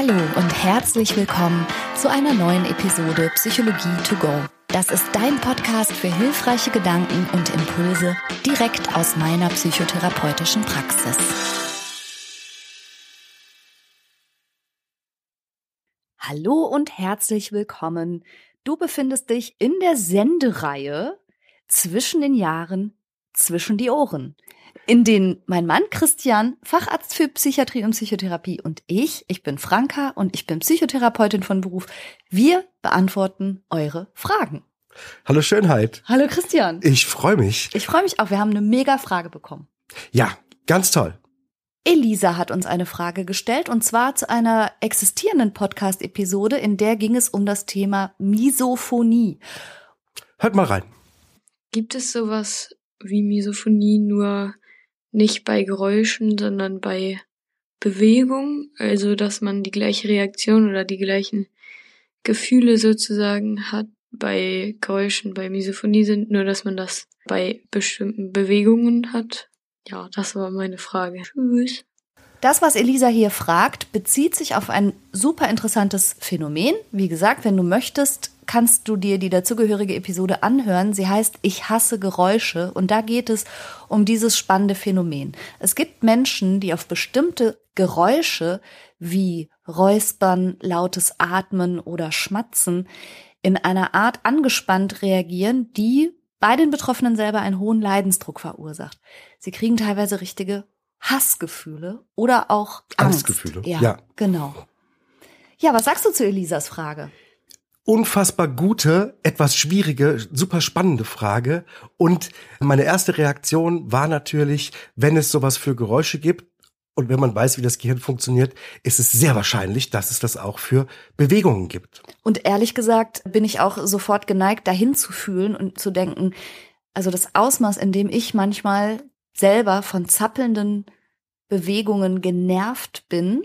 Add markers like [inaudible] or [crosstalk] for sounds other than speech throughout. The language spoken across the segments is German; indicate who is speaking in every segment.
Speaker 1: Hallo und herzlich willkommen zu einer neuen Episode Psychologie to go. Das ist dein Podcast für hilfreiche Gedanken und Impulse direkt aus meiner psychotherapeutischen Praxis. Hallo und herzlich willkommen. Du befindest dich in der Sendereihe zwischen den Jahren, zwischen die Ohren in denen mein Mann Christian, Facharzt für Psychiatrie und Psychotherapie und ich, ich bin Franka und ich bin Psychotherapeutin von Beruf, wir beantworten eure Fragen.
Speaker 2: Hallo Schönheit.
Speaker 1: Hallo Christian.
Speaker 2: Ich freue mich.
Speaker 1: Ich freue mich auch. Wir haben eine mega Frage bekommen.
Speaker 2: Ja, ganz toll.
Speaker 1: Elisa hat uns eine Frage gestellt und zwar zu einer existierenden Podcast-Episode, in der ging es um das Thema Misophonie.
Speaker 2: Hört mal rein.
Speaker 3: Gibt es sowas wie Misophonie nur nicht bei Geräuschen, sondern bei Bewegung, also dass man die gleiche Reaktion oder die gleichen Gefühle sozusagen hat bei Geräuschen, bei Misophonie sind, nur dass man das bei bestimmten Bewegungen hat. Ja, das war meine Frage. Tschüss.
Speaker 1: Das, was Elisa hier fragt, bezieht sich auf ein super interessantes Phänomen. Wie gesagt, wenn du möchtest, kannst du dir die dazugehörige Episode anhören. Sie heißt Ich hasse Geräusche und da geht es um dieses spannende Phänomen. Es gibt Menschen, die auf bestimmte Geräusche wie Räuspern, lautes Atmen oder Schmatzen in einer Art angespannt reagieren, die bei den Betroffenen selber einen hohen Leidensdruck verursacht. Sie kriegen teilweise richtige Hassgefühle oder auch Angst.
Speaker 2: Angstgefühle.
Speaker 1: Ja, ja, genau. Ja, was sagst du zu Elisas Frage?
Speaker 2: Unfassbar gute, etwas schwierige, super spannende Frage. Und meine erste Reaktion war natürlich, wenn es sowas für Geräusche gibt, und wenn man weiß, wie das Gehirn funktioniert, ist es sehr wahrscheinlich, dass es das auch für Bewegungen gibt.
Speaker 1: Und ehrlich gesagt bin ich auch sofort geneigt, dahin zu fühlen und zu denken, also das Ausmaß, in dem ich manchmal selber von zappelnden Bewegungen genervt bin,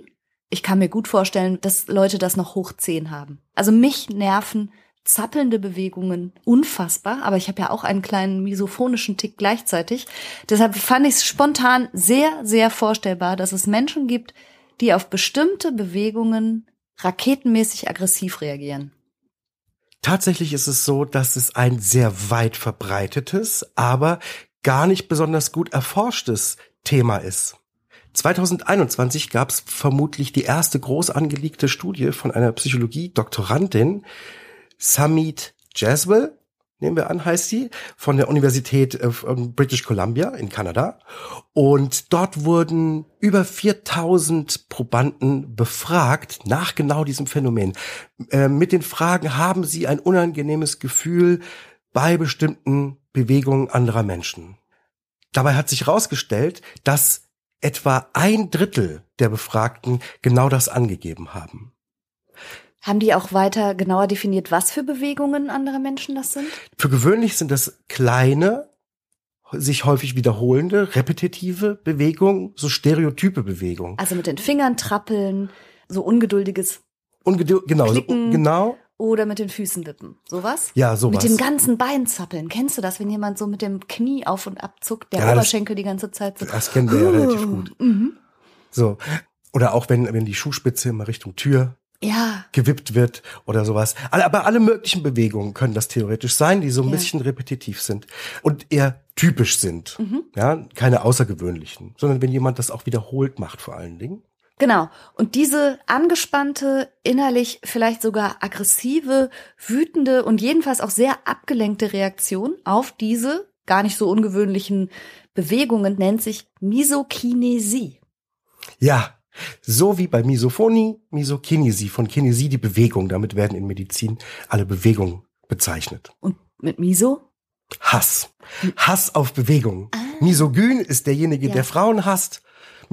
Speaker 1: ich kann mir gut vorstellen, dass Leute das noch hoch zehn haben. Also mich nerven zappelnde Bewegungen unfassbar, aber ich habe ja auch einen kleinen misophonischen Tick gleichzeitig. Deshalb fand ich es spontan sehr, sehr vorstellbar, dass es Menschen gibt, die auf bestimmte Bewegungen raketenmäßig aggressiv reagieren.
Speaker 2: Tatsächlich ist es so, dass es ein sehr weit verbreitetes, aber gar nicht besonders gut erforschtes Thema ist. 2021 gab es vermutlich die erste groß angelegte Studie von einer Psychologie-Doktorandin, Samit Jaswell, nehmen wir an, heißt sie, von der Universität äh, British Columbia in Kanada. Und dort wurden über 4000 Probanden befragt nach genau diesem Phänomen. Äh, mit den Fragen, haben sie ein unangenehmes Gefühl bei bestimmten Bewegungen anderer Menschen? Dabei hat sich herausgestellt, dass etwa ein Drittel der Befragten genau das angegeben haben.
Speaker 1: Haben die auch weiter genauer definiert, was für Bewegungen andere Menschen das sind?
Speaker 2: Für gewöhnlich sind das kleine, sich häufig wiederholende, repetitive Bewegungen, so stereotype Bewegungen.
Speaker 1: Also mit den Fingern trappeln, so ungeduldiges
Speaker 2: Ungeduld, genau, so, genau.
Speaker 1: Oder mit den Füßen wippen. Sowas?
Speaker 2: Ja, sowas.
Speaker 1: Mit dem ganzen Bein zappeln. Kennst du das, wenn jemand so mit dem Knie auf und ab zuckt, der
Speaker 2: Ja, das-
Speaker 1: Oberschenkel die ganze Zeit so.
Speaker 2: Das kennen wir ja relativ gut.
Speaker 1: Mhm.
Speaker 2: So. Oder auch wenn, wenn die Schuhspitze immer Richtung Tür
Speaker 1: Ja,
Speaker 2: gewippt wird oder sowas. Aber alle möglichen Bewegungen können das theoretisch sein, die so ein
Speaker 1: Ja.
Speaker 2: bisschen repetitiv sind und eher typisch sind.
Speaker 1: Mhm.
Speaker 2: Ja, keine außergewöhnlichen, sondern wenn jemand das auch wiederholt macht vor allen Dingen.
Speaker 1: Genau. Und diese angespannte, innerlich vielleicht sogar aggressive, wütende und jedenfalls auch sehr abgelenkte Reaktion auf diese gar nicht so ungewöhnlichen Bewegungen nennt sich Misokinesie.
Speaker 2: Ja, so wie bei Misophonie, Misokinesie, von Kinesie die Bewegung. Damit werden in Medizin alle Bewegungen bezeichnet.
Speaker 1: Und mit Miso?
Speaker 2: Hass. Hass auf Bewegung. Misogyn ist derjenige,
Speaker 1: Ja.
Speaker 2: der Frauen hasst.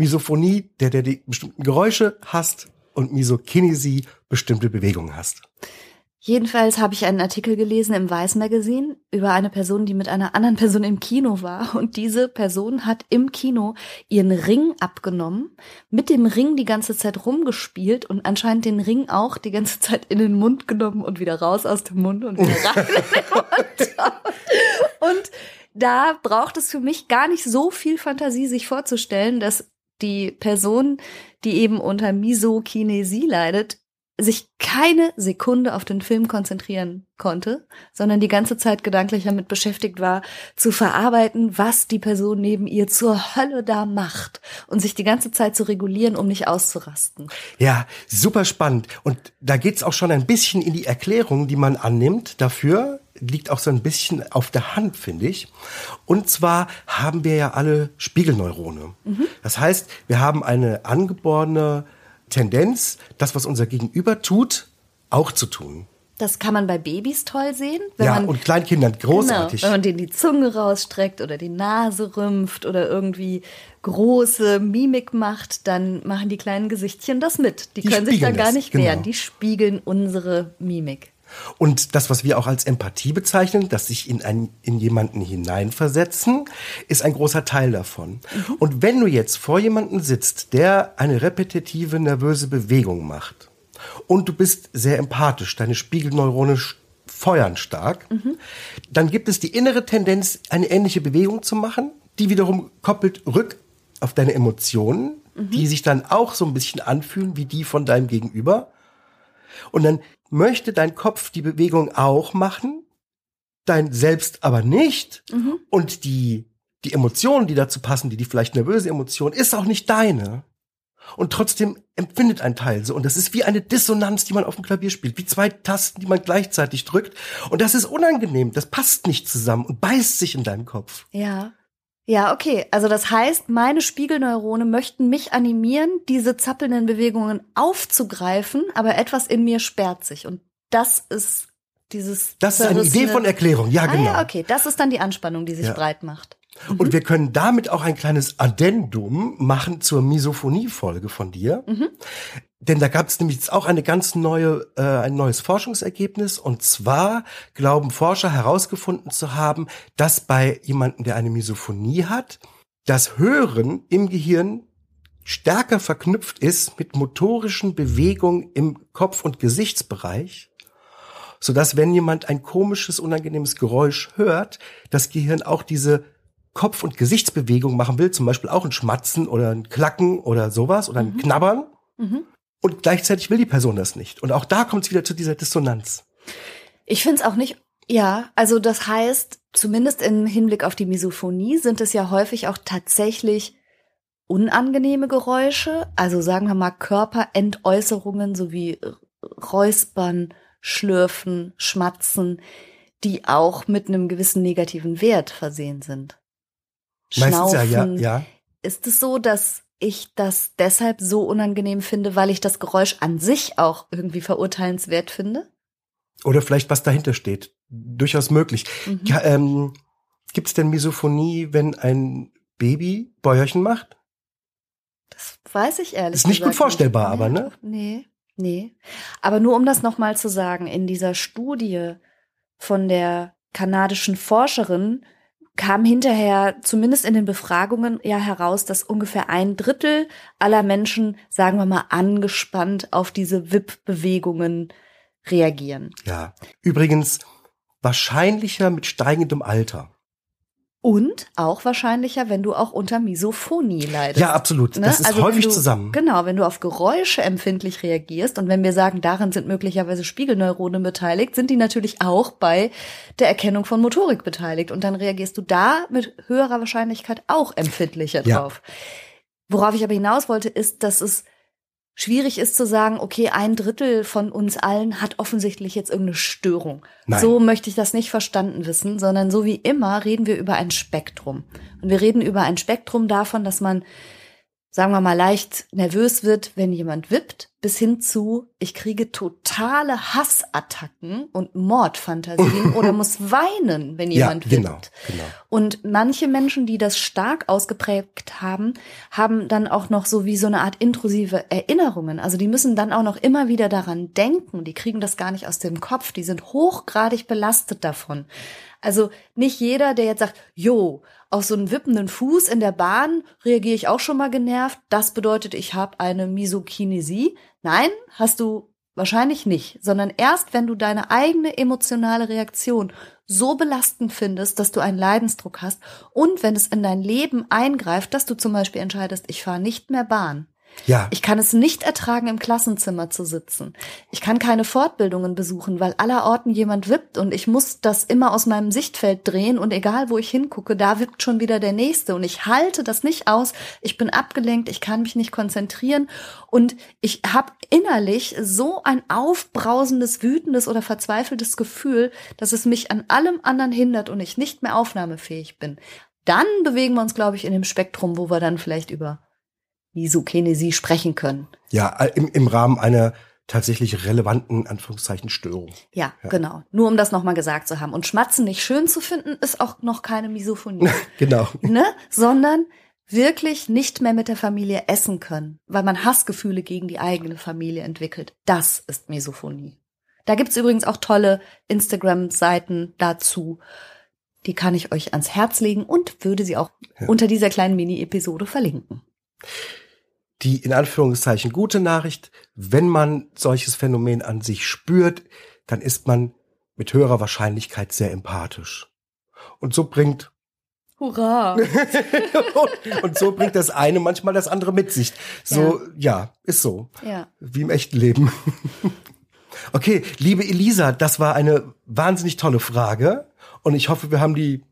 Speaker 2: Misophonie, der, der die bestimmten Geräusche hasst. Und Misokinesie bestimmte Bewegungen hasst.
Speaker 1: Jedenfalls habe ich einen Artikel gelesen im Weiß Magazine über eine Person, die mit einer anderen Person im Kino war. Und diese Person hat im Kino ihren Ring abgenommen, mit dem Ring die ganze Zeit rumgespielt und anscheinend den Ring auch die ganze Zeit in den Mund genommen und wieder raus aus dem Mund und wieder rein in den Mund. Und da braucht es für mich gar nicht so viel Fantasie, sich vorzustellen, dass die Person, die eben unter Misokinesie leidet, sich keine Sekunde auf den Film konzentrieren konnte, sondern die ganze Zeit gedanklich damit beschäftigt war, zu verarbeiten, was die Person neben ihr zur Hölle da macht und sich die ganze Zeit zu regulieren, um nicht auszurasten.
Speaker 2: Ja, super spannend. Und da geht's auch schon ein bisschen in die Erklärung, die man annimmt dafür. Liegt auch so ein bisschen auf der Hand, finde ich. Und zwar haben wir ja alle Spiegelneurone. Mhm. Das heißt, wir haben eine angeborene Tendenz, das, was unser Gegenüber tut, auch zu tun.
Speaker 1: Das kann man bei Babys toll sehen.
Speaker 2: ja,
Speaker 1: man,
Speaker 2: und Kleinkindern großartig.
Speaker 1: Genau, wenn man denen die Zunge rausstreckt oder die Nase rümpft oder irgendwie große Mimik macht, dann machen die kleinen Gesichtchen das mit. Die, die können sich da gar nicht das, wehren. Genau. Die spiegeln unsere Mimik.
Speaker 2: Und das, was wir auch als Empathie bezeichnen, dass sich in, ein, in jemanden hineinversetzen, ist ein großer Teil davon. Mhm. Und wenn du jetzt vor jemanden sitzt, der eine repetitive, nervöse Bewegung macht und du bist sehr empathisch, deine Spiegelneurone feuern stark, mhm. dann gibt es die innere Tendenz, eine ähnliche Bewegung zu machen, die wiederum koppelt rück auf deine Emotionen, mhm. die sich dann auch so ein bisschen anfühlen wie die von deinem Gegenüber. Und dann möchte dein Kopf die Bewegung auch machen, dein Selbst aber nicht. Mhm. Und die, die Emotionen, die dazu passen, die, die vielleicht nervöse Emotion, ist auch nicht deine. Und trotzdem empfindet ein Teil so. Und das ist wie eine Dissonanz, die man auf dem Klavier spielt, wie zwei Tasten, die man gleichzeitig drückt. Und das ist unangenehm. Das passt nicht zusammen und beißt sich in deinem Kopf.
Speaker 1: Ja. Ja, okay. Also das heißt, meine Spiegelneurone möchten mich animieren, diese zappelnden Bewegungen aufzugreifen, aber etwas in mir sperrt sich. Und das ist dieses.
Speaker 2: Das ist eine Idee von Erklärung, ja, genau. Ah,
Speaker 1: ja, okay. Das ist dann die Anspannung, die sich ja. breit macht.
Speaker 2: Und mhm. wir können damit auch ein kleines Addendum machen zur Misophonie-Folge von dir. Mhm. Denn da gab es nämlich jetzt auch eine ganz neue, äh, ein neues Forschungsergebnis. Und zwar glauben Forscher herausgefunden zu haben, dass bei jemandem, der eine Misophonie hat, das Hören im Gehirn stärker verknüpft ist mit motorischen Bewegungen im Kopf- und Gesichtsbereich, so dass wenn jemand ein komisches, unangenehmes Geräusch hört, das Gehirn auch diese Kopf- und Gesichtsbewegung machen will, zum Beispiel auch ein Schmatzen oder ein Klacken oder sowas oder ein mhm. Knabbern. Mhm. Und gleichzeitig will die Person das nicht. Und auch da kommt es wieder zu dieser Dissonanz.
Speaker 1: Ich finde es auch nicht, ja, also das heißt, zumindest im Hinblick auf die Misophonie sind es ja häufig auch tatsächlich unangenehme Geräusche, also sagen wir mal Körperentäußerungen sowie Räuspern, Schlürfen, Schmatzen, die auch mit einem gewissen negativen Wert versehen sind.
Speaker 2: Meistens ja, ja, ja.
Speaker 1: Ist es so, dass ich das deshalb so unangenehm finde, weil ich das Geräusch an sich auch irgendwie verurteilenswert finde?
Speaker 2: Oder vielleicht was dahinter steht. Durchaus möglich. Mhm. Ja, ähm, Gibt es denn Misophonie, wenn ein Baby Bäuerchen macht?
Speaker 1: Das weiß ich ehrlich
Speaker 2: Ist nicht gut vorstellbar, nicht. aber ne?
Speaker 1: Nee, nee. Aber nur um das nochmal zu sagen, in dieser Studie von der kanadischen Forscherin kam hinterher zumindest in den Befragungen ja heraus, dass ungefähr ein Drittel aller Menschen, sagen wir mal, angespannt auf diese WIP-Bewegungen reagieren.
Speaker 2: Ja. Übrigens wahrscheinlicher mit steigendem Alter.
Speaker 1: Und auch wahrscheinlicher, wenn du auch unter Misophonie leidest.
Speaker 2: Ja, absolut. Ne? Das ist also häufig
Speaker 1: du,
Speaker 2: zusammen.
Speaker 1: Genau, wenn du auf Geräusche empfindlich reagierst und wenn wir sagen, darin sind möglicherweise Spiegelneuronen beteiligt, sind die natürlich auch bei der Erkennung von Motorik beteiligt. Und dann reagierst du da mit höherer Wahrscheinlichkeit auch empfindlicher drauf. Ja. Worauf ich aber hinaus wollte, ist, dass es schwierig ist zu sagen, okay, ein Drittel von uns allen hat offensichtlich jetzt irgendeine Störung. Nein. So möchte ich das nicht verstanden wissen, sondern so wie immer reden wir über ein Spektrum. Und wir reden über ein Spektrum davon, dass man sagen wir mal, leicht nervös wird, wenn jemand wippt, bis hin zu, ich kriege totale Hassattacken und Mordfantasien [laughs] oder muss weinen, wenn jemand ja, genau, wippt. Genau. Und manche Menschen, die das stark ausgeprägt haben, haben dann auch noch so wie so eine Art intrusive Erinnerungen. Also die müssen dann auch noch immer wieder daran denken. Die kriegen das gar nicht aus dem Kopf. Die sind hochgradig belastet davon. Also nicht jeder, der jetzt sagt, jo, auf so einen wippenden Fuß in der Bahn reagiere ich auch schon mal genervt. Das bedeutet, ich habe eine Misokinesie. Nein, hast du wahrscheinlich nicht, sondern erst, wenn du deine eigene emotionale Reaktion so belastend findest, dass du einen Leidensdruck hast und wenn es in dein Leben eingreift, dass du zum Beispiel entscheidest, ich fahre nicht mehr Bahn.
Speaker 2: Ja.
Speaker 1: Ich kann es nicht ertragen, im Klassenzimmer zu sitzen. Ich kann keine Fortbildungen besuchen, weil allerorten jemand wippt und ich muss das immer aus meinem Sichtfeld drehen und egal wo ich hingucke, da wippt schon wieder der nächste und ich halte das nicht aus. Ich bin abgelenkt, ich kann mich nicht konzentrieren und ich habe innerlich so ein aufbrausendes, wütendes oder verzweifeltes Gefühl, dass es mich an allem anderen hindert und ich nicht mehr aufnahmefähig bin. Dann bewegen wir uns, glaube ich, in dem Spektrum, wo wir dann vielleicht über Misokinesie sprechen können.
Speaker 2: Ja, äh, im, im Rahmen einer tatsächlich relevanten Anführungszeichen Störung.
Speaker 1: Ja, ja. genau. Nur um das nochmal gesagt zu haben. Und Schmatzen nicht schön zu finden, ist auch noch keine Misophonie. [laughs]
Speaker 2: genau.
Speaker 1: Ne? Sondern wirklich nicht mehr mit der Familie essen können, weil man Hassgefühle gegen die eigene Familie entwickelt. Das ist Misophonie. Da gibt's übrigens auch tolle Instagram-Seiten dazu. Die kann ich euch ans Herz legen und würde sie auch ja. unter dieser kleinen Mini-Episode verlinken
Speaker 2: die in Anführungszeichen gute Nachricht, wenn man solches Phänomen an sich spürt, dann ist man mit höherer Wahrscheinlichkeit sehr empathisch. Und so bringt
Speaker 1: Hurra! [laughs]
Speaker 2: und, und, so bringt das eine manchmal das andere mit sich. So, ja, ja ist so.
Speaker 1: Ja.
Speaker 2: Wie im echten Leben. okay, liebe Elisa, das war eine wahnsinnig tolle Frage. Und ich hoffe, wir haben die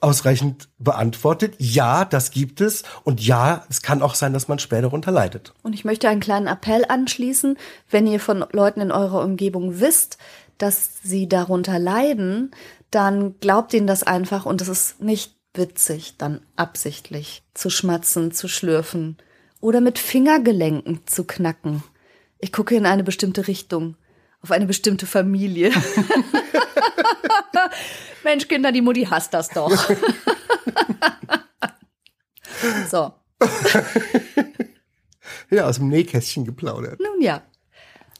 Speaker 2: ausreichend beantwortet. Ja, das gibt es. Und ja, es kann auch sein, dass man später darunter leidet.
Speaker 1: Und ich möchte einen kleinen Appell anschließen. Wenn ihr von Leuten in eurer Umgebung wisst, dass sie darunter leiden, dann glaubt ihnen das einfach und es ist nicht witzig, dann absichtlich zu schmatzen, zu schlürfen oder mit Fingergelenken zu knacken. Ich gucke in eine bestimmte Richtung, auf eine bestimmte Familie. [laughs] Mensch, Kinder, die Mutti hasst das doch. [laughs] so. [laughs]
Speaker 2: ja, aus dem Nähkästchen geplaudert.
Speaker 1: Nun ja.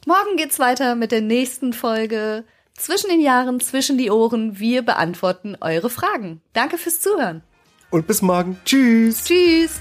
Speaker 1: Morgen geht's weiter mit der nächsten Folge. Zwischen den Jahren, zwischen die Ohren. Wir beantworten eure Fragen. Danke fürs Zuhören.
Speaker 2: Und bis morgen. Tschüss.
Speaker 1: Tschüss.